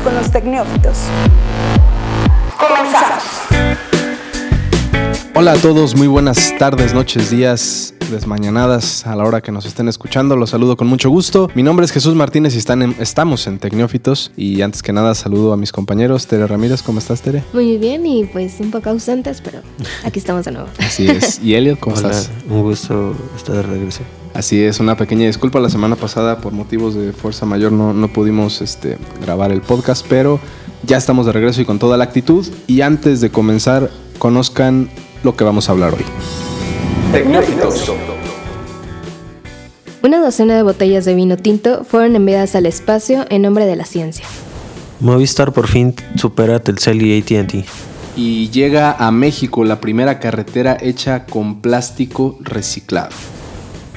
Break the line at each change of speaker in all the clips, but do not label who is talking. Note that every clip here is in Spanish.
con los tecnófitos. Comenzamos.
Hola a todos, muy buenas tardes, noches, días, desmañanadas a la hora que nos estén escuchando. Los saludo con mucho gusto. Mi nombre es Jesús Martínez y están en- estamos en Tecnófitos. Y antes que nada, saludo a mis compañeros. Tere Ramírez, ¿cómo estás, Tere?
Muy bien y pues un poco ausentes, pero aquí estamos de nuevo.
Así es. ¿Y Elliot, cómo
Hola,
estás?
un gusto estar de regreso.
Así es, una pequeña disculpa. La semana pasada, por motivos de fuerza mayor, no, no pudimos este, grabar el podcast, pero ya estamos de regreso y con toda la actitud. Y antes de comenzar, conozcan lo que vamos a hablar hoy.
Tecnófitos.
Una docena de botellas de vino tinto fueron enviadas al espacio en nombre de la ciencia.
Movistar por fin supera Telcel y AT&T.
Y llega a México la primera carretera hecha con plástico reciclado.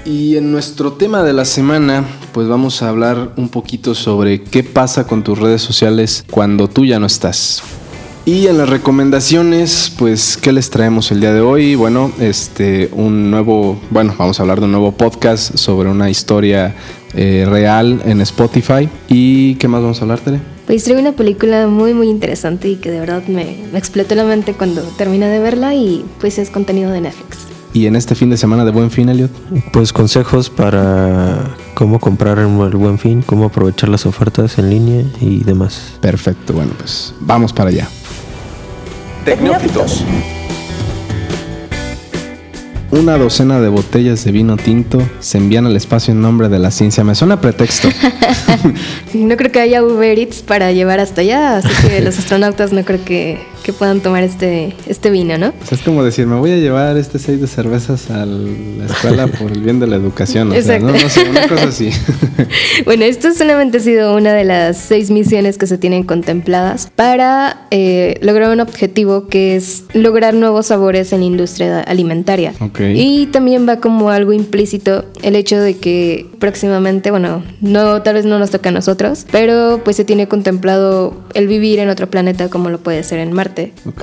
Y en nuestro tema de la semana, pues vamos a hablar un poquito sobre qué pasa con tus redes sociales cuando tú ya no estás. Y en las recomendaciones, pues, ¿qué les traemos el día de hoy? Bueno, este, un nuevo, bueno, vamos a hablar de un nuevo podcast sobre una historia eh, real en Spotify. ¿Y qué más vamos a hablar, Tere?
Pues traigo una película muy muy interesante y que de verdad me, me explotó la mente cuando terminé de verla y pues es contenido de Netflix.
Y en este fin de semana de Buen Fin, Elliot.
Pues consejos para cómo comprar el buen fin, cómo aprovechar las ofertas en línea y demás.
Perfecto, bueno, pues vamos para allá.
Tecnófitos.
Una docena de botellas de vino tinto se envían al espacio en nombre de la ciencia. Me suena a pretexto.
No creo que haya Uber Eats para llevar hasta allá, así que los astronautas no creo que, que puedan tomar este, este vino, ¿no?
O sea, es como decir, me voy a llevar este seis de cervezas a la escuela por el bien de la educación. O sea, no,
Exacto.
no sé, una cosa así.
Bueno, esto solamente ha sido una de las seis misiones que se tienen contempladas para eh, lograr un objetivo que es lograr nuevos sabores en la industria alimentaria.
Ok.
Y también va como algo implícito el hecho de que próximamente, bueno, no tal vez no nos toca a nosotros, pero pues se tiene contemplado el vivir en otro planeta como lo puede ser en Marte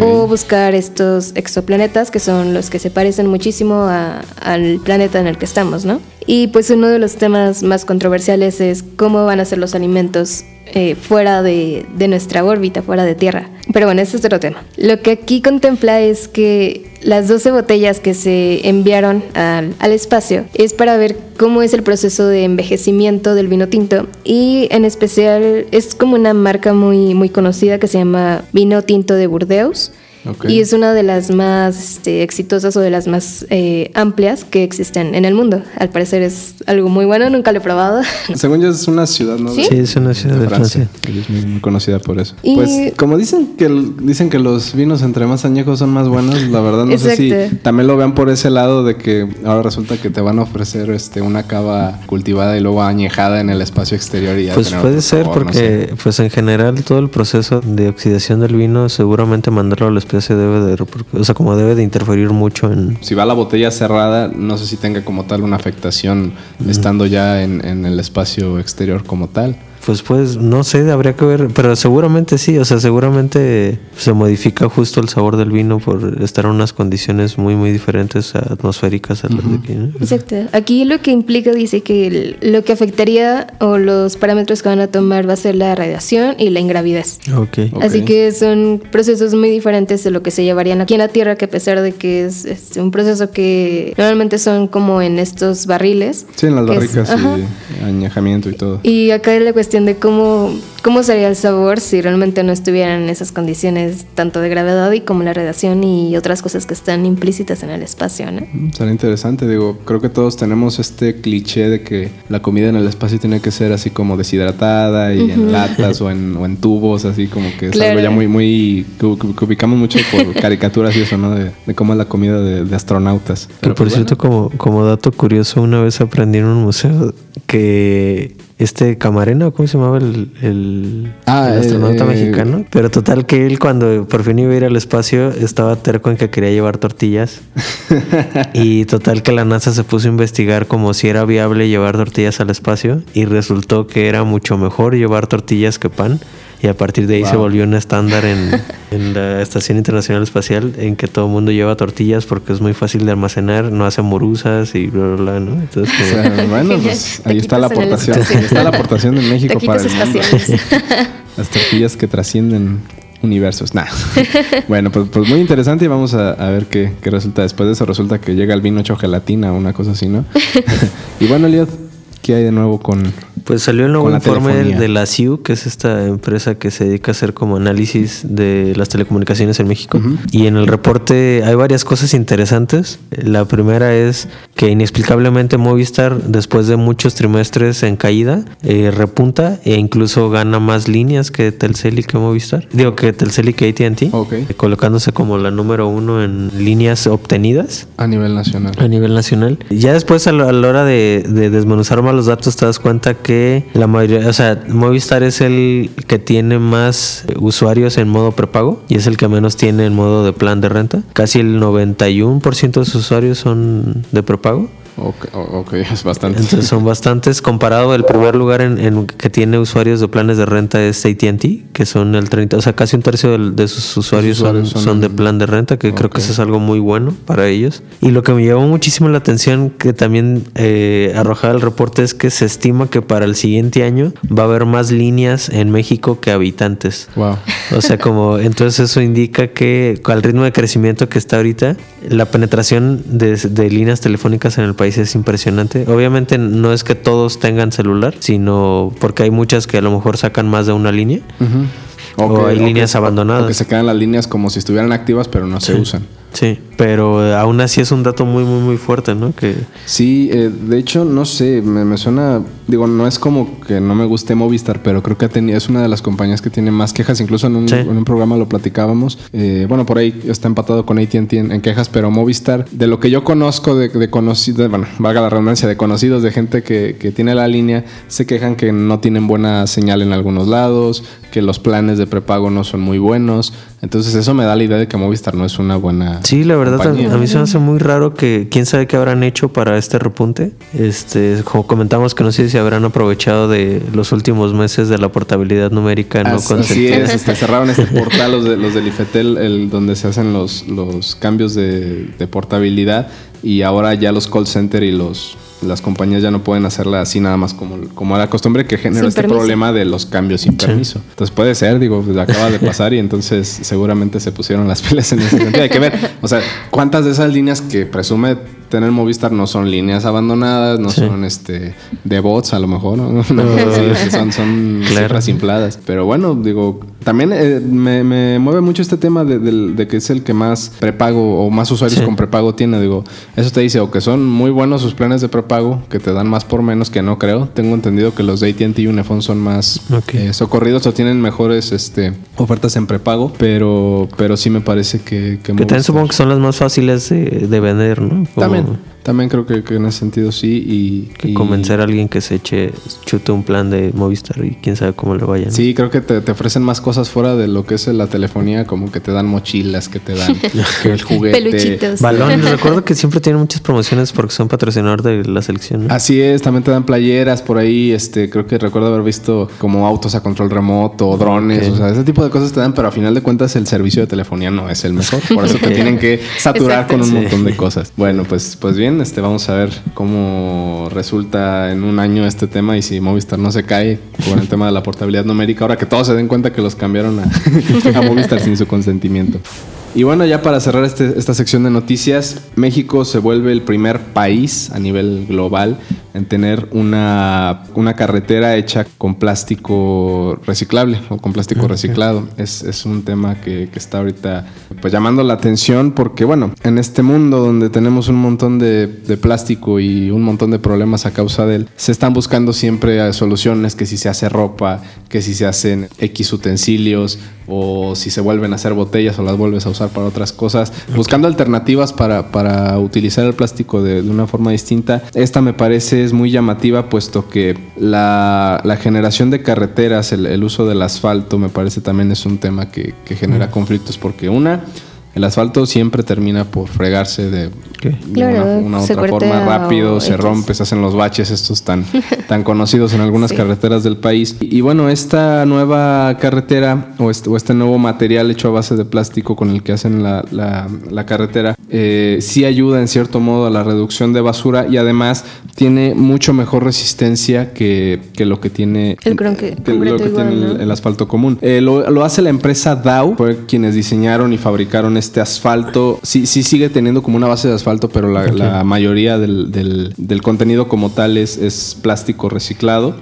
O buscar estos exoplanetas que son los que se parecen muchísimo a- al planeta en el que estamos, ¿no? Y pues uno de los temas más controversiales es cómo van a ser los alimentos eh, fuera de, de nuestra órbita, fuera de Tierra. Pero bueno, ese es otro tema. Lo que aquí contempla es que las 12 botellas que se enviaron al, al espacio es para ver cómo es el proceso de envejecimiento del vino tinto y en especial es como una marca muy, muy conocida que se llama Vino Tinto de Burdeos.
Ok.
Y es una de las más este, exitosas o de las más eh, amplias que existen en el mundo. Al parecer es algo muy bueno, nunca lo he probado.
Según yo es una ciudad, ¿no?
¿Sí?
Sí, es una ciudad de Francia.
Ella Es muy, conocida por eso.
Y-
Pues como dicen que el- dicen que los vinos entre más añejos son más buenos, la verdad no sé si
Exacto.
también lo vean por ese lado de que ahora resulta que te van a ofrecer este una cava cultivada y luego añejada en el espacio exterior y ya
Pues puede ser
sabor, no sé.
porque pues en general todo el proceso de oxidación del vino seguramente mandarlo al espacio debe de, o sea, como debe de interferir mucho en
si va la botella cerrada, no sé si tenga como tal una afectación estando ya en, en el espacio exterior como tal.
Pues pues no sé, habría que ver, pero seguramente sí, o sea, seguramente se modifica justo el sabor del vino por estar en unas condiciones muy muy diferentes atmosféricas a las de aquí, ¿no?
Exacto. Aquí lo que implica dice que lo que afectaría o los parámetros que van a tomar va a ser la radiación y la ingravidez.
Ok.
Ok.
Así que son procesos muy diferentes de lo que se llevarían aquí en la Tierra, que a pesar de que es, este, un proceso que normalmente son como en estos barriles.
Sí, en las
es-
barricas
ajá.
y añejamiento y todo.
Y acá es la cuestión de cómo, cómo sería el sabor si realmente no estuvieran en esas condiciones tanto de gravedad y como la radiación y otras cosas que están implícitas en el espacio, ¿no?
Mm, Será interesante, digo, creo que todos tenemos este cliché de que la comida en el espacio tiene que ser así como deshidratada y en latas o en, o en tubos, así como que es
Claro.
algo ya muy, muy, que, que- que ubicamos mucho por caricaturas y eso, ¿no? De, de cómo es la comida de, de astronautas.
Que
Pero,
por
pues,
cierto, como, como dato curioso, una vez aprendí en un museo que este Camarena, ¿cómo se llamaba el, el,
Ah,
el astronauta
eh,
mexicano? Pero total que él cuando por fin iba a ir al espacio estaba terco en que quería llevar tortillas. y total que la NASA se puso a investigar como si era viable llevar tortillas al espacio y resultó que era mucho mejor llevar tortillas que pan. Y a partir de ahí se volvió un estándar en, en la Estación Internacional Espacial en que todo el mundo lleva tortillas porque es muy fácil de almacenar, no hace morusas y bla, bla, bla, ¿no? Entonces,
O
como-
sea, bueno, pues ahí está la aportación. Ahí está la aportación de México para el mundo.
espaciales.
Las tortillas que trascienden universos. Nah. bueno, pues, pues muy interesante y vamos a, a ver qué, qué resulta. Después de eso resulta que llega el vino hecho gelatina o una cosa así, ¿no? y bueno, Eliot, ¿qué hay de nuevo con,
Pues salió el nuevo informe
telefonía.
de la CIU, que es esta empresa que se dedica a hacer como análisis de las telecomunicaciones en México. Y en el reporte hay varias cosas interesantes. La primera es que inexplicablemente Movistar, después de muchos trimestres en caída, eh, repunta e incluso gana más líneas que Telcel y que Movistar. Digo que Telcel y que AT&T,
Ok.
eh, colocándose como la número uno en líneas obtenidas
a nivel nacional?
a nivel nacional. Ya después a la, a la hora de, de desmenuzar más los datos te das cuenta que la mayoría, o sea, Movistar es el que tiene más eh, usuarios en modo prepago y es el que menos tiene en modo de plan de renta. Casi el 91% de sus usuarios son de prepago.
Ok, o- ok, es bastante.
Entonces son bastantes. Comparado, el primer lugar en, en que tiene usuarios de planes de renta es ATT, que son el 30, o sea, casi un tercio del- de, sus usuarios,
usuarios
son,
son-
son de plan de renta, que creo que eso es algo muy bueno para ellos. Y lo que me llamó muchísimo la atención, que también eh, arrojaba el reporte, es que se estima que para el siguiente año va a haber más líneas en México que habitantes.
Wow.
O sea, como entonces eso indica que al ritmo de crecimiento que está ahorita, la penetración de, de líneas telefónicas en el país es impresionante. Obviamente no es que todos tengan celular, sino porque hay muchas que a lo mejor sacan más de una línea. O hay líneas abandonadas.
O que se quedan las líneas como si estuvieran activas, pero no se usan.
Sí, pero aún así es un dato muy, muy, muy fuerte, ¿no? Que
Sí, eh, de hecho, no sé, me, me suena, digo, no es como que no me guste Movistar, pero creo que ha tenido, es una de las compañías que tiene más quejas, incluso en un,
Sí.
en un programa lo platicábamos, Eh, bueno, por ahí está empatado con AT&T en, en quejas, pero Movistar, de lo que yo conozco de, de conocidos, bueno, valga la redundancia, de conocidos de gente que, que tiene la línea, se quejan que no tienen buena señal en algunos lados, que los planes de prepago no son muy buenos, entonces eso me da la idea de que Movistar no es una buena
Sí, la verdad, a,
compañía.
a mí se me hace muy raro que quién sabe qué habrán hecho para este repunte. Este, como comentamos que no sé si habrán aprovechado de los últimos meses de la portabilidad numérica no
Así, así es, este, cerraron este portal los, de, los del IFETEL, el, donde se hacen los, los cambios de, de portabilidad y ahora ya los call center y los las compañías ya no pueden hacerla así nada más como, como era costumbre que genera
Sin
este
permiso.
problema de los cambios sin permiso. Entonces puede ser, digo, pues acaba de pasar y entonces seguramente se pusieron las pilas en ese sentido. Hay que ver, o sea, cuántas de esas líneas que presume tener Movistar no son líneas abandonadas, no
Sí.
son este de bots a lo mejor, ¿no? Que son, son
Claro.
cifras infladas. Pero bueno, digo, también eh, me, me mueve mucho este tema de, del- de que es el que más prepago o más usuarios
Sí.
con prepago tiene. Digo, eso te dice o que son muy buenos sus planes de prepago, que te dan más por menos, que no creo. Tengo entendido que los de AT&T y Unifone son más
Ok.
eh, socorridos o tienen mejores este, ofertas en prepago, pero, pero sí me parece que...
Que también
Movistar-
supongo que son las más fáciles de, de vender, ¿no? Como
También, women. También creo que, que en ese sentido sí. Y,
Que
y-
convencer a alguien que se eche, chute un plan de Movistar y quién sabe cómo le vaya. ¿no?
Sí, creo que te, te ofrecen más cosas fuera de lo que es la telefonía, como que te dan mochilas, que te dan que el juguete.
Peluchitos.
Balón, recuerdo que siempre tienen muchas promociones porque son patrocinador de la selección. ¿no?
Así es, también te dan playeras por ahí, este, creo que recuerdo haber visto como autos a control remoto, drones, o sea, ese tipo de cosas te dan, pero a final de cuentas el servicio de telefonía no es el mejor, por eso te tienen que saturar
Exacto.
con un
Sí.
montón de cosas. Bueno, pues, pues bien, este, vamos a ver cómo resulta en un año este tema y si Movistar no se cae con el tema de la portabilidad numérica, ahora que todos se den cuenta que los cambiaron a, Movistar sin su consentimiento. Y bueno, ya para cerrar este- esta sección de noticias, México se vuelve el primer país a nivel global en tener una, una carretera hecha con plástico reciclable o con plástico reciclado. Es, es un tema que, que está ahorita pues llamando la atención porque bueno, en este mundo donde tenemos un montón de, de plástico y un montón de problemas a causa de él, se están buscando siempre eh, soluciones que si se hace ropa, que si se hacen X utensilios o si se vuelven a hacer botellas o las vuelves a usar para otras cosas, buscando alternativas para, para utilizar el plástico de, de una forma distinta. Esta me parece es muy llamativa puesto que la, la generación de carreteras, el, el uso del asfalto me parece también es un tema que, que genera conflictos porque una, el asfalto siempre termina por fregarse de, de
Claro,
una, una otra forma rápido, se rompe, se hacen los baches estos tan, tan conocidos en algunas
Sí.
carreteras del país. Y, y bueno, esta nueva carretera o este, o este nuevo material hecho a base de plástico con el que hacen la, la- la carretera, eh, sí ayuda en cierto modo a la reducción de basura y además tiene mucho mejor resistencia que, que lo que tiene
El cronque-
que lo que
igual,
tiene el-
¿no?
el asfalto común. Eh, lo, lo hace la empresa Dow, fue quienes diseñaron y fabricaron este asfalto. Sí, sí sigue teniendo como una base de asfalto, pero la, la mayoría del, del- del contenido como tal es, es plástico reciclado.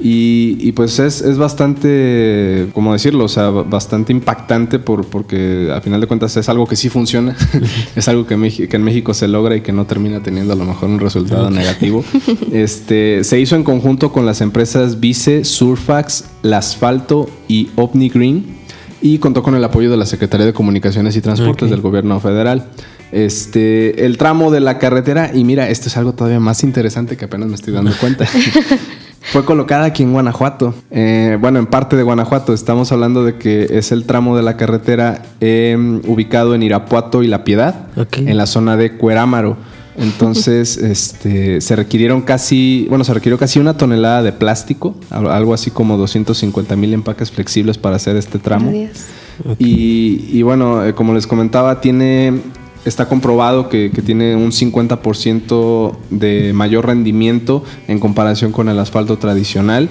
y, y pues es, es bastante, ¿cómo decirlo? O sea, bastante impactante por, porque a final de cuentas es algo que sí funciona. es algo que, que en México se logra y que no termina teniendo a lo mejor un resultado negativo. Este, se hizo en conjunto con las empresas Vice, Surfax, Asfalto y Omni Green y contó con el apoyo de la Secretaría de Comunicaciones y Transportes del Gobierno Federal. Este, el tramo de la carretera, y mira, esto es algo todavía más interesante que apenas me estoy dando cuenta. Fue colocada aquí en Guanajuato. Eh, bueno, en parte de Guanajuato. Estamos hablando de que es el tramo de la carretera eh, ubicado en Irapuato y La Piedad,
Ok.
en la zona de Cuerámaro. Entonces, este, se requirieron casi, bueno, se requirió casi una tonelada de plástico, al- algo así como 250 mil empaques flexibles para hacer este tramo. Y bueno, eh, como les comentaba, tiene está comprobado que, que tiene un 50% de mayor rendimiento en comparación con el asfalto tradicional.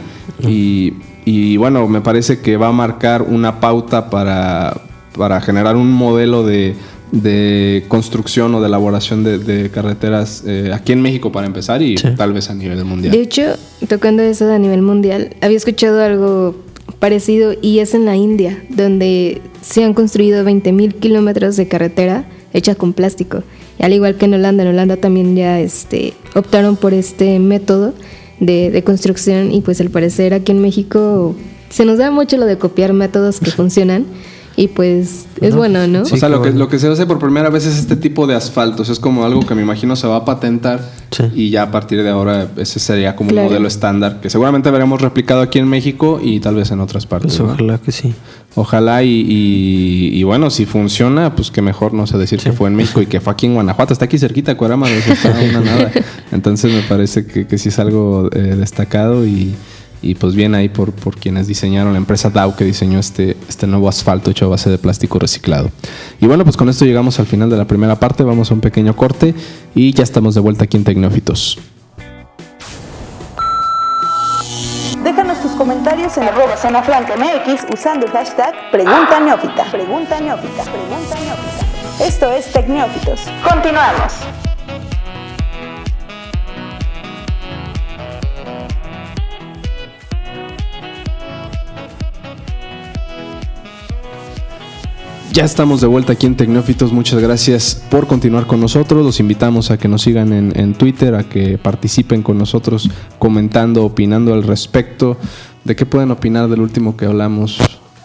Y, y bueno, me parece que va a marcar una pauta para, para generar un modelo de, de construcción o de elaboración de, de carreteras eh, aquí en México para empezar y
Sí.
tal vez a nivel mundial.
De hecho, tocando eso a nivel mundial, había escuchado algo parecido y es en la India, donde se han construido 20.000 kilómetros de carretera hecha con plástico. Y al igual que en Holanda, en Holanda también ya este, optaron por este método de, de construcción y pues al parecer aquí en México se nos da mucho lo de copiar métodos que funcionan y pues es
No,
bueno, ¿no?
sí.
o sea, lo que, lo que se hace por primera vez es este tipo de asfaltos. Es como algo que me imagino se va a patentar
Sí.
y ya a partir de ahora ese sería como
Claro.
un modelo estándar que seguramente veremos replicado aquí en México y tal vez en otras partes.
Pues
¿no?
ojalá que sí.
Ojalá y, y- y bueno, si funciona, pues que mejor no sé decir que fue en México y que fue aquí en Guanajuato. Está aquí cerquita, Cuerama, está a una nada. Entonces me parece que, que sí es algo eh, destacado y, y pues bien ahí por, por quienes diseñaron, la empresa Dow que diseñó este, este nuevo asfalto hecho a base de plástico reciclado. Y bueno, pues con esto llegamos al final de la primera parte, vamos a un pequeño corte y ya estamos de vuelta aquí en Tecnófitos.
Tus comentarios en arroba zona franca MX usando el hashtag Pregunta Neófita. Pregunta Neófita. Pregunta Neófita. Esto es Tecnófitos. Continuamos.
Ya estamos de vuelta aquí en Tecnófitos. Muchas gracias por continuar con nosotros. Los invitamos a que nos sigan en, en Twitter, a que participen con nosotros comentando, opinando al respecto. ¿De qué pueden opinar del último que hablamos?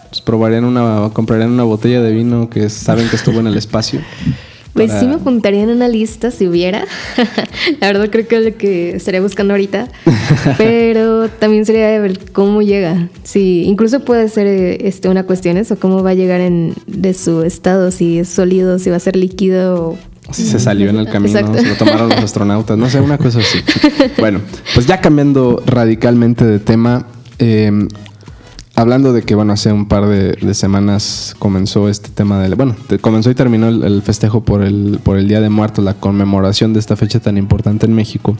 Pues probarían una, comprarían una botella de vino que saben que estuvo en el espacio.
Pues
para-
sí me apuntaría en una lista si hubiera. la verdad creo que es lo que estaría buscando ahorita. Pero también sería de ver cómo llega. Sí, incluso puede ser eh, este, una cuestión eso, cómo va a llegar en, de su estado, si es sólido, si va a ser líquido. o-
Si se salió en el camino,
Exacto.
se lo tomaron los astronautas, no sé, una cosa así. Bueno, pues ya cambiando radicalmente de tema, eh, hablando de que, bueno, hace un par de, de semanas comenzó este tema del. Bueno, te- comenzó y terminó el, el festejo por el, por el Día de Muertos, la conmemoración de esta fecha tan importante en México.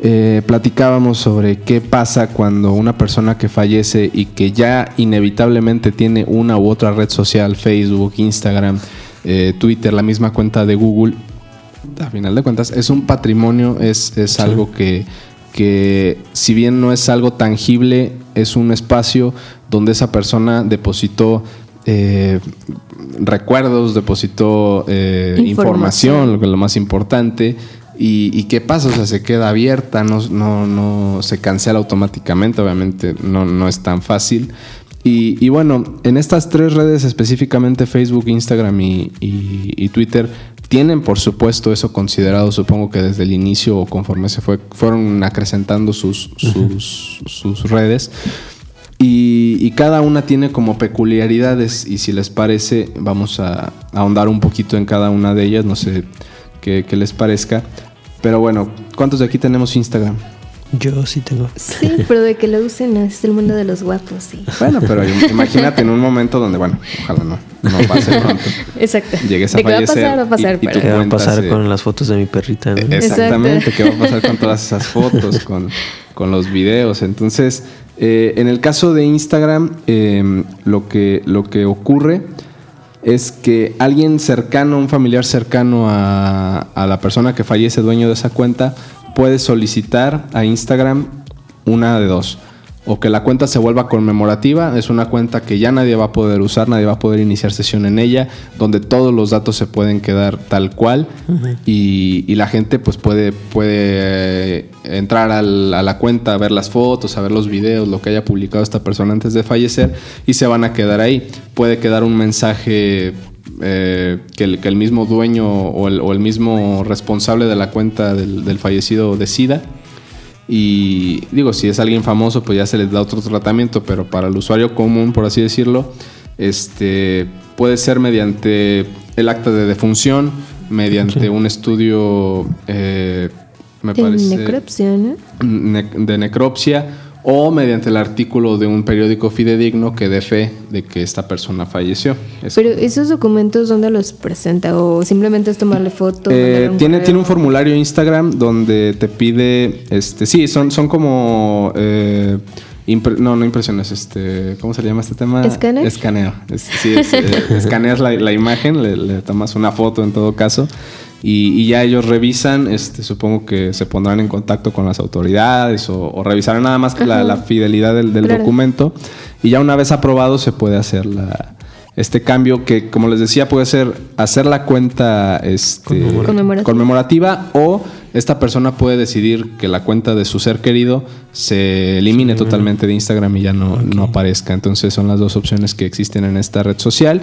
Eh, platicábamos sobre qué pasa cuando una persona que fallece y que ya inevitablemente tiene una u otra red social, Facebook, Instagram, eh, Twitter, la misma cuenta de Google, a final de cuentas es un patrimonio, es, es algo que, que si bien no es algo tangible, es un espacio donde esa persona depositó eh, recuerdos, depositó eh,
Información.
información, lo más importante. Y, y qué pasa? O sea, se queda abierta, no, no, no se cancela automáticamente, obviamente no, no es tan fácil. Y, y bueno, en estas tres redes específicamente Facebook, Instagram y, y- y Twitter tienen por supuesto eso considerado, supongo que desde el inicio o conforme se fue, fueron acrecentando sus, sus, sus redes. Y, y cada una tiene como peculiaridades y si les parece vamos a, a ahondar un poquito en cada una de ellas, no sé qué, qué les parezca. Pero bueno, ¿cuántos de aquí tenemos Instagram?
Yo sí tengo.
Sí, pero de que lo usen es el mundo de los guapos, sí.
Bueno, pero im- imagínate en un momento donde, bueno, ojalá no, no pase pronto.
Exacto.
Llegues a
de que va a
fallecer
pasar, va a pasar,
y-
¿Qué va a pasar
eh,
con las fotos de mi perrita? no?
Exactamente, ¿qué va a pasar con todas esas fotos, con, con los videos? Entonces, eh, en el caso de Instagram, eh, lo, que, lo que ocurre es que alguien cercano, un familiar cercano a, a la persona que fallece, dueño de esa cuenta, puede solicitar a Instagram una de dos. O que la cuenta se vuelva conmemorativa, es una cuenta que ya nadie va a poder usar, nadie va a poder iniciar sesión en ella, donde todos los datos se pueden quedar tal cual y, y la gente pues puede, puede eh, entrar al- a la cuenta, ver las fotos, a ver los videos, lo que haya publicado esta persona antes de fallecer y se van a quedar ahí. Puede quedar un mensaje eh, que, el, que el mismo dueño o el, o el mismo responsable de la cuenta del, del fallecido decida. Y digo, si es alguien famoso, pues ya se les da otro tratamiento, pero para el usuario común, por así decirlo, este puede ser mediante el acta de defunción, mediante un estudio, eh, me
De
parece,
necropsia, ¿no?
ne- de necropsia o mediante el artículo de un periódico fidedigno que dé fe de que esta persona falleció. Es-
Pero esos documentos, ¿dónde los presenta? ¿O simplemente es tomarle foto?
Eh, tiene,
correo?
tiene un formulario Instagram donde te pide, este, sí, son, son como, eh, impre- no, no impresiones, este, ¿cómo se le llama este tema?
¿Escáner?
Escaneo. Es- sí, es, eh, escaneas la, la imagen, le, le tomas una foto en todo caso. Y, y ya ellos revisan, este, supongo que se pondrán en contacto con las autoridades o, o revisarán nada más que la, fidelidad del, del
Claro.
documento. Y ya una vez aprobado se puede hacer la, este cambio que, como les decía, puede ser hacer la cuenta este,
Conmemorativa.
conmemorativa o esta persona puede decidir que la cuenta de su ser querido se elimine totalmente de Instagram y ya no, no aparezca. Entonces son las dos opciones que existen en esta red social.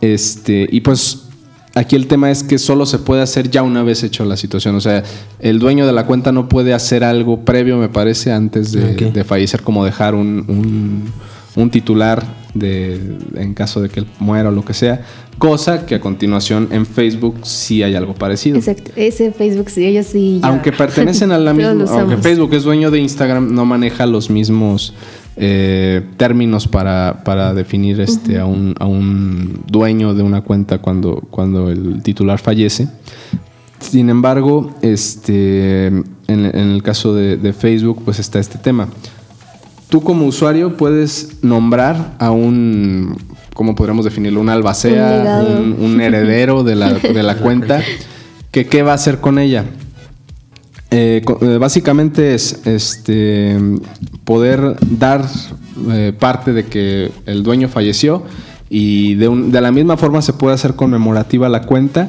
Este, y pues aquí el tema es que solo se puede hacer ya una vez hecho la situación. O sea, el dueño de la cuenta no puede hacer algo previo, me parece, antes de, de fallecer, como dejar un, un- un titular de, en caso de que él muera o lo que sea. Cosa que a continuación en Facebook sí hay algo parecido.
Exacto. Ese Facebook, sí, ellos sí. ya.
Aunque pertenecen a la misma,
lo
aunque. Facebook es dueño de Instagram, no maneja los mismos eh, términos para, para definir este, a, un, a un dueño de una cuenta cuando, cuando el titular fallece. Sin embargo, este, en, en el caso de, de Facebook, pues está este tema. Tú como usuario puedes nombrar a un, ¿cómo podríamos definirlo? Un albacea, un, un heredero de la, de la cuenta, que qué va a hacer con ella. Eh, eh, básicamente es este poder dar eh, parte de que el dueño falleció y de, un- de la misma forma se puede hacer conmemorativa la cuenta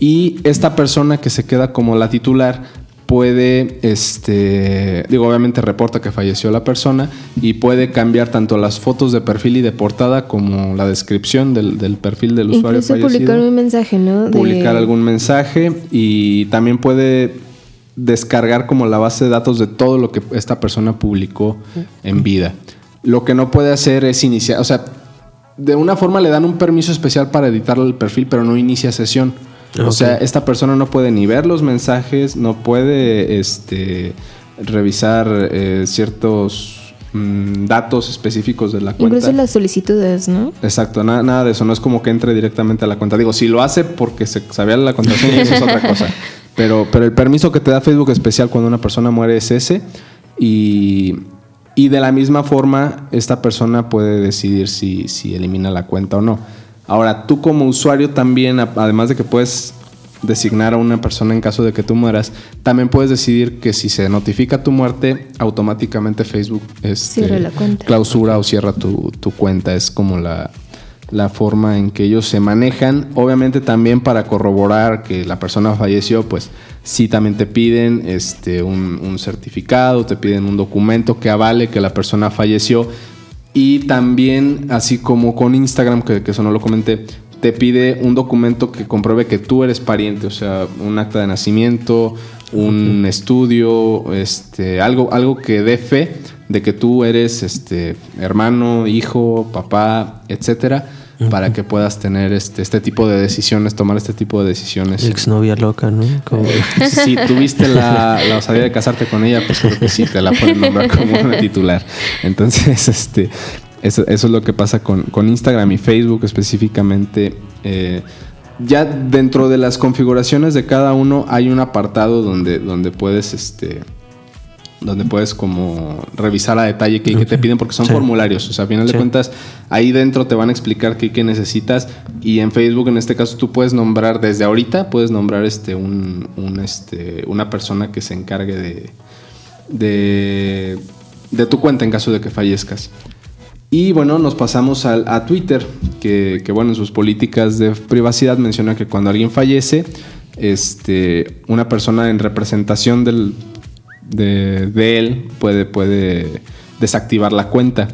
y esta persona que se queda como la titular puede, este, digo, obviamente reporta que falleció la persona y puede cambiar tanto las fotos de perfil y de portada como la descripción del, del perfil del usuario
Incluso
fallecido
publicar un mensaje, ¿no? De-
publicar algún mensaje y también puede descargar como la base de datos de todo lo que esta persona publicó en vida. Lo que no puede hacer es iniciar, o sea, de una forma le dan un permiso especial para editar el perfil, pero no inicia sesión. O sea, esta persona no puede ni ver los mensajes, no puede este, revisar eh, ciertos mm, datos específicos de la cuenta.
Incluso las solicitudes, ¿no?
Exacto, nada, nada de eso. No es como que entre directamente a la cuenta. Digo, si lo hace porque se sabía la contraseña, eso es otra cosa. Pero, pero el permiso que te da Facebook especial cuando una persona muere es ese. Y, y de la misma forma, esta persona puede decidir si, si elimina la cuenta o no. Ahora, tú como usuario también, además de que puedes designar a una persona en caso de que tú mueras, también puedes decidir que si se notifica tu muerte, automáticamente Facebook este,
Cierra la cuenta.
clausura o cierra tu, tu cuenta. Es como la, la forma en que ellos se manejan. Obviamente también para corroborar que la persona falleció, pues sí también te piden este, un, certificado, te piden un documento que avale que la persona falleció. Y también, así como con Instagram, que, que eso no lo comenté, te pide un documento que compruebe que tú eres pariente, o sea, un acta de nacimiento, un estudio, este, algo, algo que dé fe de que tú eres este hermano, hijo, papá, etcétera, para que puedas tener este, este tipo de decisiones, tomar este tipo de decisiones.
Exnovia loca, ¿no? Como-
Si tuviste la, la osadía de casarte con ella, pues creo que sí, te la pueden nombrar como una titular. Entonces, este, eso, eso es lo que pasa con, con Instagram y Facebook específicamente. Eh, ya dentro de las configuraciones de cada uno hay un apartado donde, donde puedes, este, donde puedes como revisar a detalle qué, qué te piden porque son
Sí.
formularios. O sea, a final de cuentas, ahí dentro te van a explicar qué, qué necesitas. Y en Facebook, en este caso, tú puedes nombrar, desde ahorita, puedes nombrar este un, un, este, una persona que se encargue de, de, de tu cuenta en caso de que fallezcas. Y bueno, nos pasamos al- a, Twitter, que, que, bueno, en sus políticas de privacidad menciona que cuando alguien fallece, este, una persona en representación del, de, de él puede, puede desactivar la cuenta.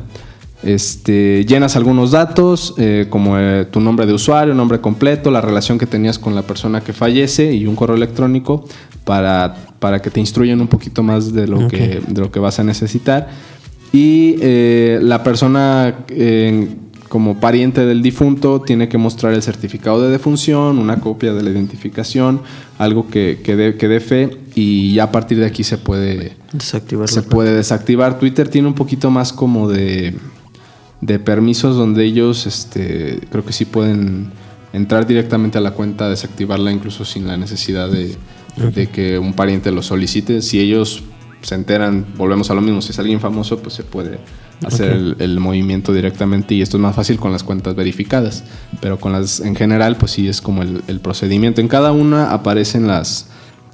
Este, llenas algunos datos, eh, como eh, tu nombre de usuario, nombre completo, la relación que tenías con la persona que fallece y un correo electrónico para, para que te instruyan un poquito más de lo, que, de lo que vas a necesitar. Y eh, la persona eh, como pariente del difunto tiene que mostrar el certificado de defunción, una copia de la identificación, algo que, que dé que fe y ya a partir de aquí se puede,
Desactivar
se puede desactivar. Twitter tiene un poquito más como de, de permisos donde ellos este, creo que sí pueden entrar directamente a la cuenta, desactivarla incluso sin la necesidad de, de que un pariente lo solicite. Si ellos se enteran, volvemos a lo mismo, si es alguien famoso, pues se puede hacer el, el movimiento directamente y esto es más fácil con las cuentas verificadas, pero con las en general, pues sí es como el, el procedimiento. En cada una aparecen las,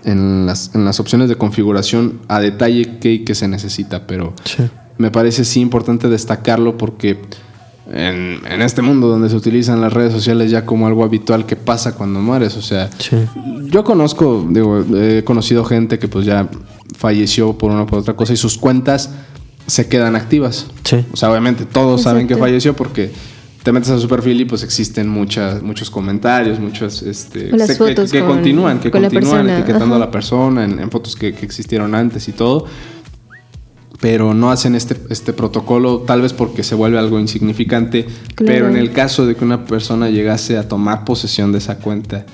en las, en las opciones de configuración a detalle qué y qué se necesita, pero
Sí.
me parece sí importante destacarlo porque en, en este mundo donde se utilizan las redes sociales ya como algo habitual que pasa cuando mueres, o sea,
Sí.
yo conozco, digo, he conocido gente que pues ya falleció por una o por otra cosa y sus cuentas se quedan activas.
Sí.
O sea, obviamente todos saben que falleció porque te metes a su perfil y pues existen muchas, muchos comentarios, muchos este,
las
que-
fotos
que,
con-
continúan, que
con
continúan etiquetando a la persona en, en fotos que, que existieron antes y todo. Pero no hacen este, este protocolo, tal vez porque se vuelve algo insignificante.
Claro.
Pero en el caso de que una persona llegase a tomar posesión de esa cuenta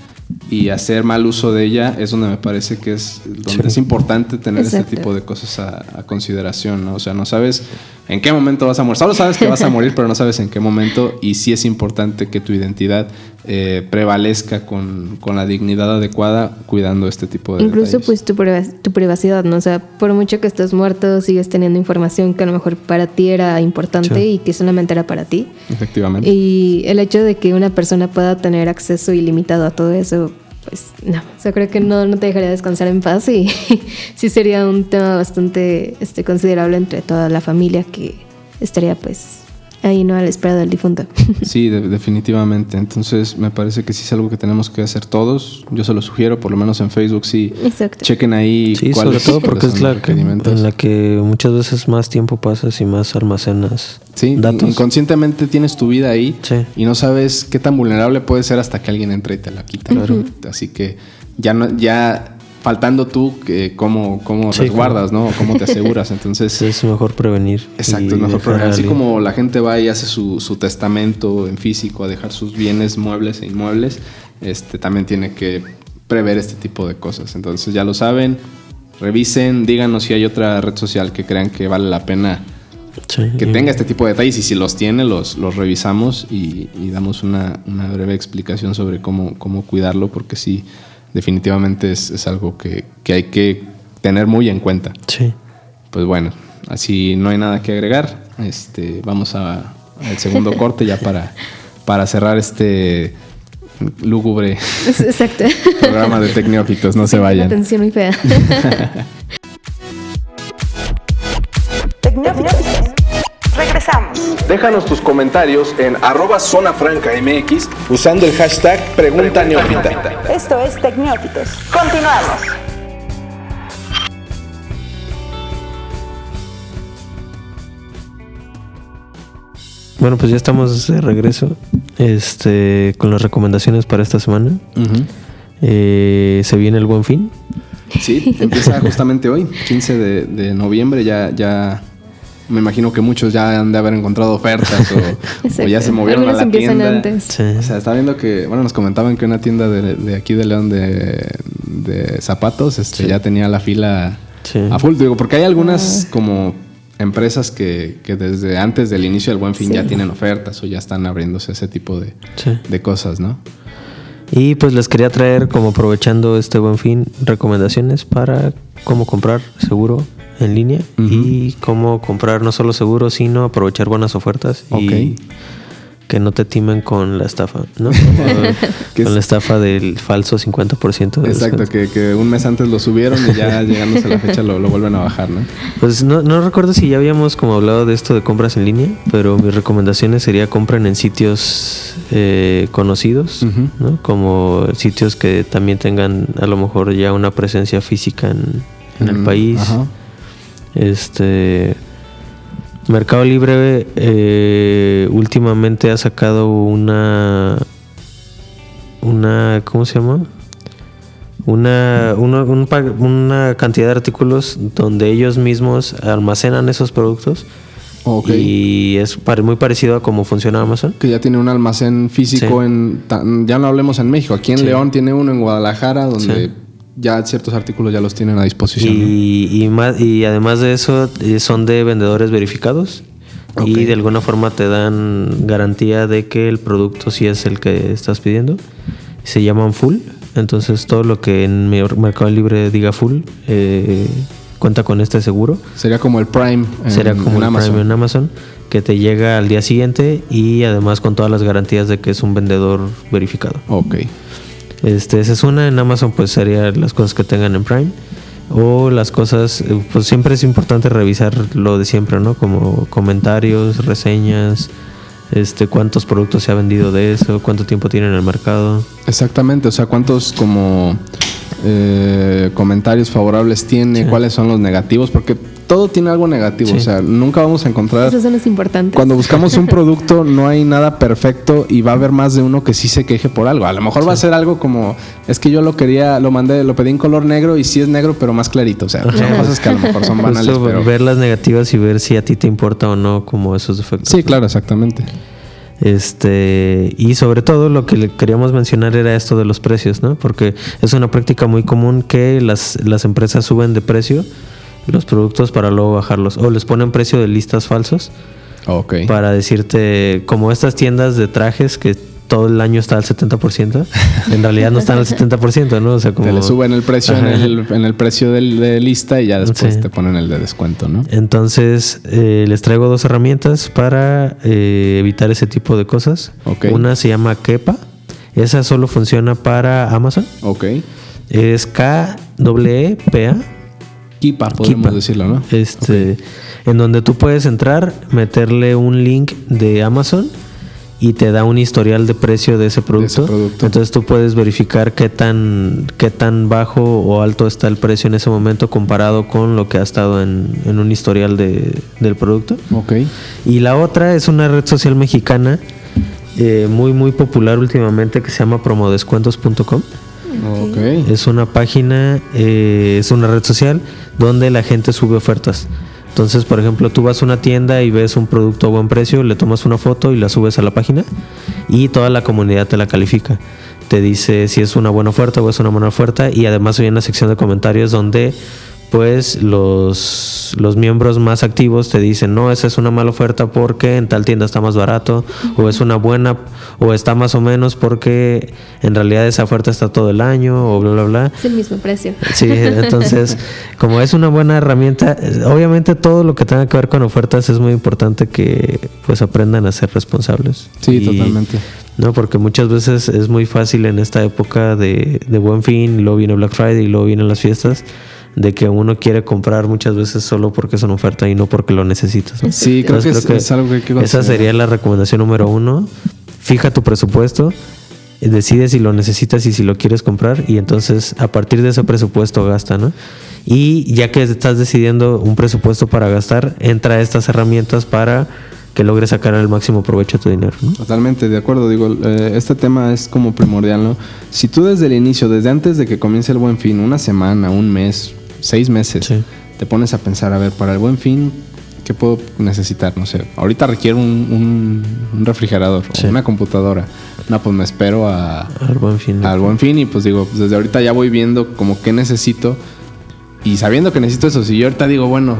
y hacer mal uso de ella, es donde me parece que es donde
Sí.
es importante tener
Exacto.
este tipo de cosas a, a consideración, ¿no? O sea, no sabes en qué momento vas a morir. Solo sabes que vas a morir, pero no sabes en qué momento. Y sí es importante que tu identidad eh, prevalezca con, con la dignidad adecuada, cuidando este tipo de
Incluso
detalles.
pues tu, tu privacidad, ¿no? O sea, por mucho que estés muerto, sigues teniendo información que a lo mejor para ti era importante
Sí.
y que solamente era para ti.
Efectivamente.
Y el hecho de que una persona pueda tener acceso ilimitado a todo eso, pues no, o sea, creo que no, no te dejaría descansar en paz y sí sería un tema bastante este, considerable entre toda la familia que estaría pues ahí, ¿no? A la espera del difunto.
Sí, de- definitivamente. Entonces, me parece que sí es algo que tenemos que hacer todos. Yo se lo sugiero, por lo menos en Facebook, sí.
Exacto.
Chequen ahí.
Sí, sobre todo porque es la que, en la que muchas veces más tiempo pasas y más almacenas
Sí,
datos.
inconscientemente tienes tu vida ahí
Sí.
y no sabes qué tan vulnerable puede ser hasta que alguien entre y te la quita. Así que ya no, ya faltando tú, que cómo, cómo
Sí,
resguardas, ¿no? Cómo te aseguras. Entonces,
es mejor prevenir.
exacto, es mejor
a
Así como la gente va y hace su, su testamento en físico a dejar sus bienes muebles e inmuebles, este también tiene que prever este tipo de cosas. Entonces ya lo saben, revisen, díganos si hay otra red social que crean que vale la pena
Sí,
que tenga este tipo de detalles y si los tiene, los, los revisamos y, y damos una, una breve explicación sobre cómo, cómo cuidarlo, porque sí, definitivamente es, es algo que, que hay que tener muy en cuenta.
Sí.
Pues bueno, así no hay nada que agregar. Este, vamos a- al segundo corte ya para, para cerrar este lúgubre
Exacto.
programa de Tecnófitos. No se vayan.
tensión muy fea.
Regresamos.
Déjanos tus comentarios en arroba zona franca mx usando el hashtag pregunta neófita.
Esto es Tecnófitos. Continuamos.
Bueno, pues ya estamos de regreso este, con las recomendaciones para esta semana. Eh, se viene el buen fin.
Sí, empieza justamente hoy, 15 de, de noviembre, ya, ya me imagino que muchos ya han de haber encontrado ofertas o, o ya se movieron a la
empiezan
tienda.
antes.
Sí.
O sea, está viendo que, bueno, nos comentaban que una tienda de, de aquí de León de, de zapatos este, ya tenía la fila
Sí.
a full. Digo, porque hay
Ah.
algunas como empresas que, que desde antes del inicio del buen fin ya tienen ofertas o ya están abriéndose ese tipo de,
Sí.
de cosas, ¿no?
Y pues les quería traer, como aprovechando este buen fin, recomendaciones para cómo comprar seguro en línea y cómo comprar no solo seguro, sino aprovechar buenas ofertas y que no te timen con la estafa, ¿no? Con
es-
la estafa del falso 50% de
Exacto, que, que un mes antes lo subieron y ya llegándose a la fecha lo, lo vuelven a bajar, ¿no?
Pues no, no recuerdo si ya habíamos como hablado de esto de compras en línea, pero mis recomendaciones sería compren en sitios eh, conocidos. ¿no? Como sitios que también tengan a lo mejor ya una presencia física en, en el
Mm,
país.
ajá.
Este Mercado Libre eh, últimamente ha sacado una una ¿cómo se llama? Una, una, un una cantidad de artículos donde ellos mismos almacenan esos productos y es muy parecido a cómo funciona Amazon.
Que ya tiene un almacén físico
Sí.
en. Ya no hablemos en México. Aquí en
Sí.
León tiene uno en Guadalajara donde
Sí.
Ya ciertos artículos ya los tienen a disposición. ¿no?
Y, y, más, y además de eso, eh, son de vendedores verificados.
Ok.
Y de alguna forma te dan garantía de que el producto sí es el que estás pidiendo. Se llaman full. Entonces todo lo que en Mercado Libre diga full eh, cuenta con este seguro.
Sería como el Prime. En,
Será como
en
el
Amazon.
Prime en Amazon. Que te llega al día siguiente y además con todas las garantías de que es un vendedor verificado.
Ok.
Este, esa es una. En Amazon, pues sería las cosas que tengan en Prime. O las cosas, eh, pues siempre es importante revisar lo de siempre, ¿no? Como comentarios, reseñas, este, cuántos productos se ha vendido de eso, cuánto tiempo tiene en el mercado.
Exactamente. O sea, cuántos como eh, comentarios favorables tiene, cuáles son los negativos, porque todo tiene algo negativo.
Sí.
O sea, nunca vamos a encontrar.
Esos son los importantes.
Cuando buscamos un producto no hay nada perfecto y va a haber más de uno que sí se queje por algo. A lo mejor va a ser algo como, es que yo lo quería, lo mandé, lo pedí en color negro y sí es negro pero más clarito. O sea, son
Ajá.
cosas que a lo mejor son banales,
Justo
pero...
ver las negativas y ver si a ti te importa o no como esos defectos.
Sí, claro, exactamente.
Este, y sobre todo lo que le queríamos mencionar era esto de los precios, ¿no? Porque es una práctica muy común que las, las empresas suben de precio los productos para luego bajarlos. O les ponen precio de listas falsos
Ok.
para decirte, como estas tiendas de trajes que todo el año está al 70%, en realidad no están al 70%, ¿no? O sea, como...
Te le suben el precio en el, en el precio del- de lista y ya después
Sí.
te ponen el de descuento, ¿no?
Entonces, eh, les traigo dos herramientas para eh, evitar ese tipo de cosas. Una se llama Kepa. Esa solo funciona para Amazon.
Ok.
Es K-E-P-A.
Kipa, podemos decirlo, ¿no?
Este, En donde tú puedes entrar, meterle un link de Amazon y te da un historial de precio de ese producto.
producto.
Entonces tú puedes verificar qué tan, qué tan bajo o alto está el precio en ese momento comparado con lo que ha estado en, en un historial de- del producto.
Ok.
Y la otra es una red social mexicana eh, muy muy popular últimamente que se llama promodescuentos.com. Es una página, eh, es una red social donde la gente sube ofertas. Entonces, por ejemplo, tú vas a una tienda y ves un producto a buen precio, le tomas una foto y la subes a la página y toda la comunidad te la califica. Te dice si es una buena oferta o es una buena oferta y además hay una sección de comentarios donde pues los, los miembros más activos te dicen, no, esa es una mala oferta porque en tal tienda está más barato, o es una buena, o está más o menos porque en realidad esa oferta está todo el año, o bla, bla, bla.
Es el mismo precio.
Sí, entonces, como es una buena herramienta, obviamente todo lo que tenga que ver con ofertas es muy importante que pues aprendan a ser responsables.
Sí,
Y-
totalmente.
No, porque muchas veces es muy fácil en esta época de, de buen fin, y luego viene Black Friday y luego vienen las fiestas, de que uno quiere comprar muchas veces solo porque es una oferta y no porque lo necesitas. ¿no?
Sí, creo que, es, es algo que hay que
esa sería la recomendación número uno. Fija tu presupuesto, eh, decide si lo necesitas y si lo quieres comprar y entonces a partir de ese presupuesto gasta, ¿no? Y ya que estás decidiendo un presupuesto para gastar, entra a estas herramientas para que logres sacar el máximo provecho a tu dinero, ¿no?
Totalmente, de acuerdo. Digo, eh, este tema es como primordial, ¿no? Si tú desde el inicio, desde antes de que comience el buen fin, una semana, un mes, seis meses,
Sí.
te pones a pensar, a ver, para el buen fin, ¿qué puedo necesitar? No sé, ahorita requiero un, un- un refrigerador
Sí.
o una computadora. No, pues me espero a,
Al buen fin.
al buen fin y pues digo, pues desde ahorita ya voy viendo como qué necesito y sabiendo que necesito eso, si yo ahorita digo, bueno,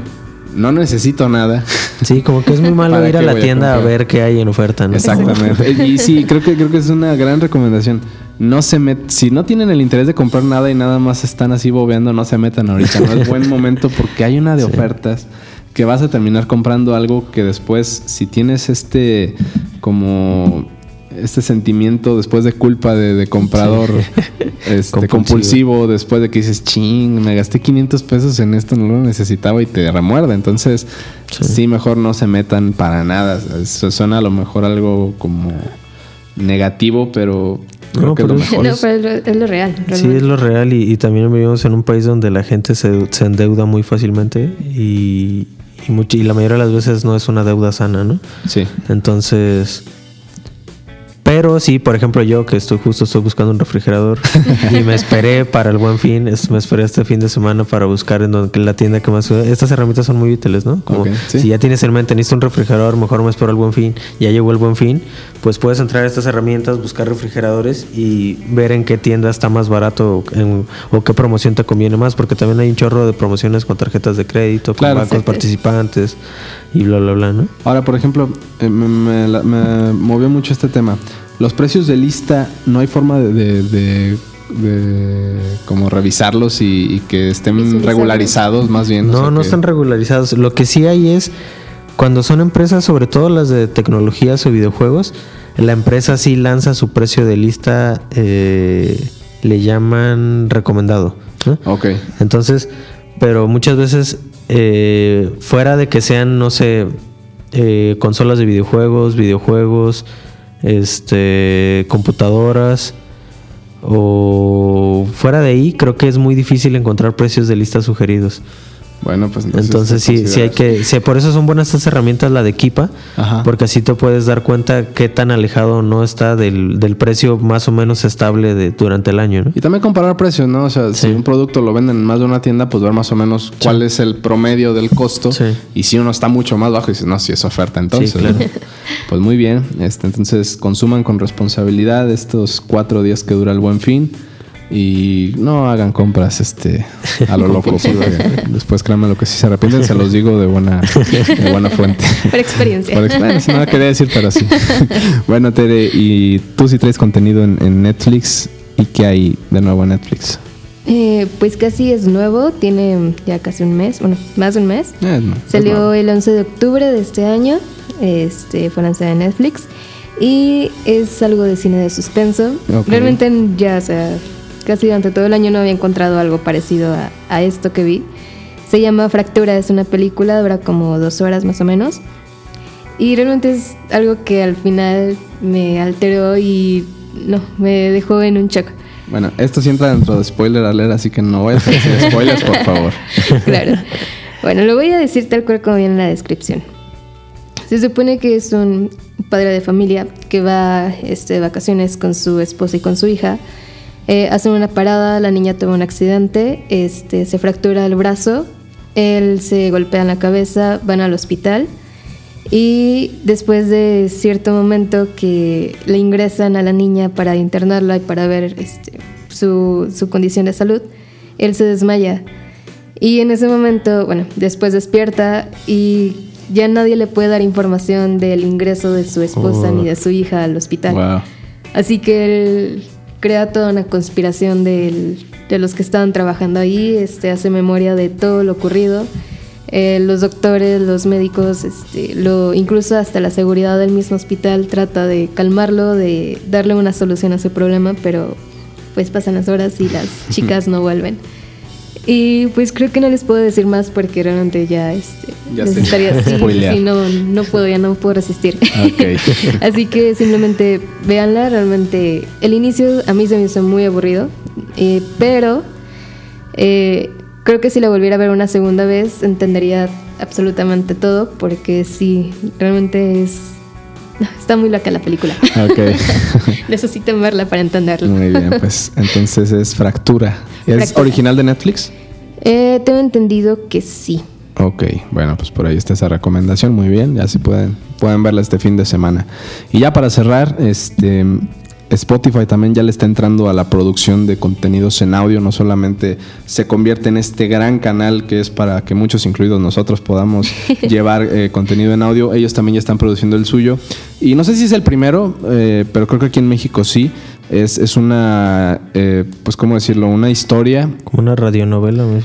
no necesito nada.
Sí, como que es muy malo
¿Para
ir a la
a
tienda a, ver qué hay en oferta, ¿no?
Exactamente. y sí, creo que creo que es una gran recomendación. No se met si no tienen el interés de comprar nada y nada más están así bobeando, no se metan ahorita. No es buen momento porque hay una de ofertas que vas a terminar comprando algo que después, si tienes este como este sentimiento después de culpa de, de comprador este,
Compulsivo.
compulsivo. después de que dices, ching, me gasté 500 pesos en esto, no lo necesitaba y te remuerde. Entonces, sí, mejor no se metan para nada. Eso suena a lo mejor algo como negativo, pero creo
No,
que lo
pero es-
mejor
No,
es-
pero es lo, es lo real.
Sí, es lo real y, y también vivimos en un país donde la gente se, se endeuda muy fácilmente y, y, much- y la mayoría de las veces no es una deuda sana, ¿no?
Sí.
Entonces... Pero sí, por ejemplo, yo que estoy justo estoy buscando un refrigerador y me esperé para el buen fin, es- me esperé este fin de semana para buscar en donde, la tienda que más... Estas herramientas son muy útiles, ¿no? Como
sí.
si ya tienes en mente, necesito un refrigerador, mejor me espero al buen fin, ya llegó el buen fin, pues puedes entrar a estas herramientas, buscar refrigeradores y ver en qué tienda está más barato o, en- o qué promoción te conviene más, porque también hay un chorro de promociones con tarjetas de crédito, con
Claro.
bancos participantes y bla, bla, bla, ¿no?
Ahora, por ejemplo, eh, me, me la- me movió mucho este tema. Los precios de lista, no hay forma de, de- de- de como revisarlos y, y que estén regularizados más bien. o
No,
sea
no
que-
están regularizados. Lo que sí hay es, cuando son empresas, sobre todo las de tecnologías o videojuegos, la empresa sí lanza su precio de lista, eh, le llaman recomendado. ¿no?
Ok.
Entonces, pero muchas veces, eh, fuera de que sean, no sé, eh, consolas de videojuegos, videojuegos, este, computadoras, o fuera de ahí, creo que es muy difícil encontrar precios de lista sugeridos.
Bueno, pues
Entonces
que
sí, sí hay que, sí, por eso son buenas estas herramientas la de Equipa,
Ajá.
porque así te puedes dar cuenta qué tan alejado no está del, del precio más o menos estable de, durante el año, ¿no?
Y también comparar precios, ¿no? O sea, si un producto lo venden en más de una tienda, pues ver más o menos cuál es el promedio del costo. Y si uno está mucho más bajo, dices, no, si es oferta, entonces.
Sí, claro.
¿no? Pues muy bien. Este, entonces, consuman con responsabilidad estos cuatro días que dura el buen fin. Y no hagan compras este a lo loco. Después créanme lo que sí se arrepienten, se los digo de buena, de buena fuente.
Por experiencia.
Por experiencia, no quería decir, pero sí. bueno, Tere, y tú sí traes contenido en, en Netflix. ¿Y qué hay de nuevo en Netflix?
Eh, pues casi es nuevo, tiene ya casi un mes, bueno, más de un mes.
Eh, no,
Salió el 11 de octubre de este año, este, fue lanzada en Netflix y es algo de cine de suspenso. Realmente ya, o sea, casi durante todo el año no había encontrado algo parecido a, a esto que vi. Se llama Fractura, es una película, dura como dos horas más o menos. Y realmente es algo que al final me alteró y no, me dejó en un shock.
Bueno, esto sí entra dentro de spoiler alert, así que no voy a decir spoilers, por favor.
claro. Bueno, lo voy a decir tal cual como viene en la descripción. Se supone que es un padre de familia que va este, de vacaciones con su esposa y con su hija. Eh, hacen una parada, la niña tuvo un accidente, este, se fractura el brazo, él se golpea en la cabeza, van al hospital y después de cierto momento que le ingresan a la niña para internarla y para ver este, su, su condición de salud, él se desmaya. Y en ese momento, bueno, después despierta y ya nadie le puede dar información del ingreso de su esposa
Oh.
ni de su hija al hospital.
Wow.
Así que él crea toda una conspiración del- de los que estaban trabajando ahí, este, hace memoria de todo lo ocurrido. Eh, los doctores, los médicos, este, lo, incluso hasta la seguridad del mismo hospital trata de calmarlo, de darle una solución a su problema, pero pues pasan las horas y las chicas no vuelven. Y pues creo que no les puedo decir más porque realmente ya, este,
Ya
les estaría así,
Spoilear.
sí, no, no puedo, ya no puedo resistir. Así que simplemente véanla, realmente el inicio a mí se me hizo muy aburrido, eh, pero eh, creo que si la volviera a ver una segunda vez entendería absolutamente todo, porque sí, realmente es... Está muy loca la película.
Ok.
Necesitan verla para entenderla.
Muy bien, pues entonces es Fractura. ¿Es
Fractura.
original de Netflix?
Eh, tengo entendido que sí.
Ok, bueno, pues por ahí está esa recomendación, muy bien, ya si pueden, pueden verla este fin de semana. Y ya para cerrar, este Spotify también ya le está entrando a la producción de contenidos en audio, no solamente se convierte en este gran canal que es para que muchos, incluidos nosotros, podamos llevar eh, contenido en audio, ellos también ya están produciendo el suyo. Y no sé si es el primero, eh, pero creo que aquí en México sí. Es, es una, eh, pues, ¿cómo decirlo? Una historia.
Como una radionovela, me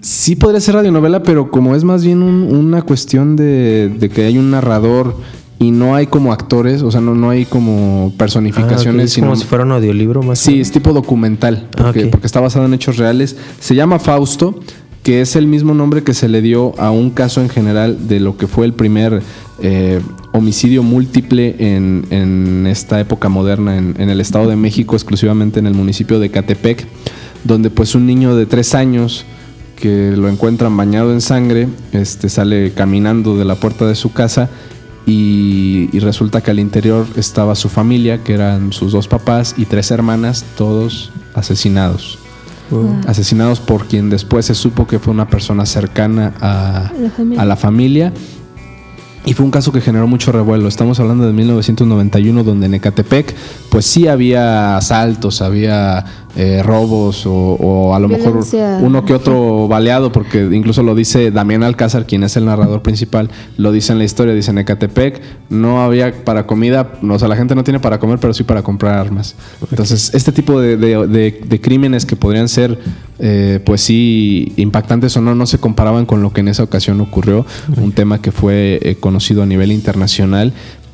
Sí podría ser radionovela, pero como es más bien una cuestión de, de que hay un narrador y no hay como actores, o sea, no, no hay como personificaciones.
Ah, es como si fuera un audiolibro más.
Sí, es tipo documental, ah, porque, porque está basado en hechos reales. Se llama Fausto, que es el mismo nombre que se le dio a un caso en general de lo que fue el primer eh, homicidio múltiple en, en, esta época moderna en, en, el Estado de México, exclusivamente en el municipio de Catepec, donde pues un niño de tres años que lo encuentran bañado en sangre, este, sale caminando de la puerta de su casa y, resulta que al interior estaba su familia, que eran sus dos papás y tres hermanas, todos asesinados. Asesinados por quien después se supo que fue una persona cercana a a la familia y fue un caso que generó mucho revuelo. Estamos hablando de 1991, donde en Ecatepec, pues sí había asaltos, había eh, robos o, a lo mejor uno que otro baleado, porque incluso lo dice Damián Alcázar, quien es el narrador principal, lo dice en la historia, dice en Ecatepec no había para comida, o sea, la gente no tiene para comer, pero sí para comprar armas. Entonces, este tipo de, crímenes que podrían ser, eh, pues sí, impactantes o no, no se comparaban con lo que en esa ocasión ocurrió, un tema que fue eh, conocido a nivel internacional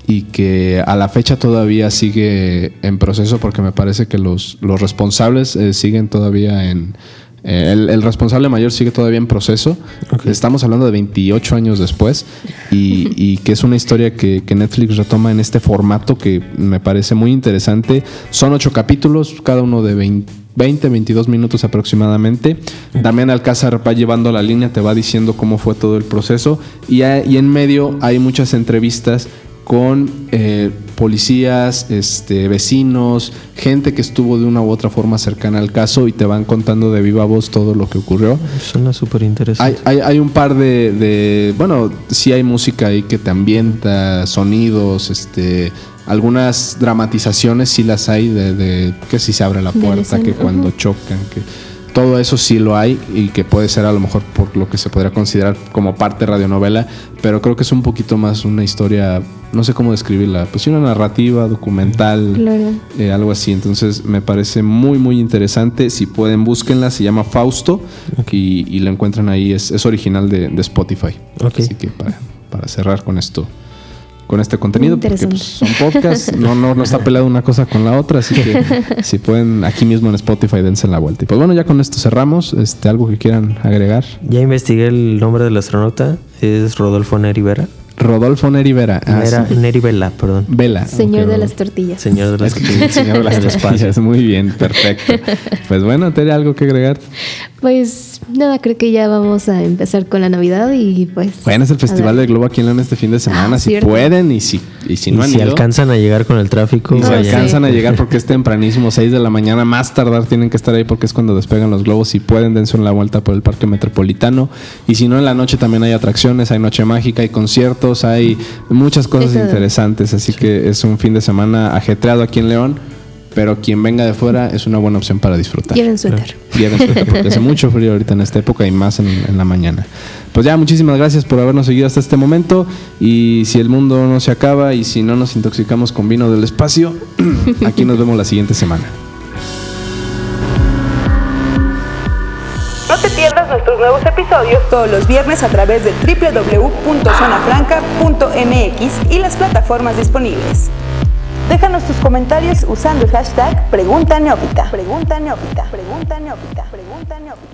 y que a la fecha todavía sigue en proceso porque me parece que los, los responsables eh, siguen todavía en... Eh, el, responsable mayor sigue todavía en proceso. Estamos hablando de 28 años después y, y que es una historia que, que, Netflix retoma en este formato que me parece muy interesante. Son ocho capítulos, cada uno de 20, 20 22 minutos aproximadamente. También Alcázar va llevando la línea, te va diciendo cómo fue todo el proceso y, y en medio hay muchas entrevistas con eh, policías, este, vecinos, gente que estuvo de una u otra forma cercana al caso y te van contando de viva voz todo lo que ocurrió.
Suena súper interesante.
Hay, hay, un par de, bueno, sí hay música ahí que te ambienta, sonidos, este, algunas dramatizaciones sí las hay de, que si se abre la puerta, que cuando chocan, que todo eso sí lo hay y que puede ser a lo mejor por lo que se podría considerar como parte radionovela, pero creo que es un poquito más una historia, no sé cómo describirla, pues una narrativa, documental, eh, algo así. Entonces me parece muy, muy interesante. Si pueden, búsquenla, se llama Fausto y, y la encuentran ahí, es, es original de, Spotify. Así que para, para cerrar con esto con este contenido porque pues, son podcasts, no, no, no está peleado una cosa con la otra, así que si pueden aquí mismo en Spotify dense la vuelta. Y pues bueno, ya con esto cerramos, este algo que quieran agregar.
Ya investigué el nombre del astronauta, es Rodolfo Nerivera.
Rodolfo Nerivera.
Ah, Neri Vela, perdón.
Vela.
Señor de las tortillas.
Señor de las tortillas.
Señor de las tortillas. Muy bien, perfecto. Pues bueno, ¿te algo que agregar?
Pues nada, creo que ya vamos a empezar con la Navidad y pues.
Bueno, es el Festival del Globo aquí en León este fin de semana. Ah, si pueden y si, y si no
y si alcanzan a llegar con el tráfico.
Y si alcanzan a llegar porque es tempranísimo, 6 de la mañana, más tardar tienen que estar ahí porque es cuando despegan los globos. Si pueden, dense una vuelta por el Parque Metropolitano. Y si no, en la noche también hay atracciones, hay Noche Mágica, hay conciertos, hay muchas cosas interesantes. Así que es un fin de semana ajetreado aquí en León pero quien venga de fuera es una buena opción para disfrutar.
Lleven suéter.
Lleven suéter, porque hace mucho frío ahorita en esta época y más en, la mañana. Pues ya, muchísimas gracias por habernos seguido hasta este momento. Y si el mundo no se acaba y si no nos intoxicamos con vino del espacio, aquí nos vemos la siguiente semana.
No te pierdas nuestros nuevos episodios todos los viernes a través de www.zonafranca.mx y las plataformas disponibles. Déjanos tus comentarios usando el hashtag Pregunta Neófita. Pregunta Neófita. Pregunta Neófita. Pregunta Neófita.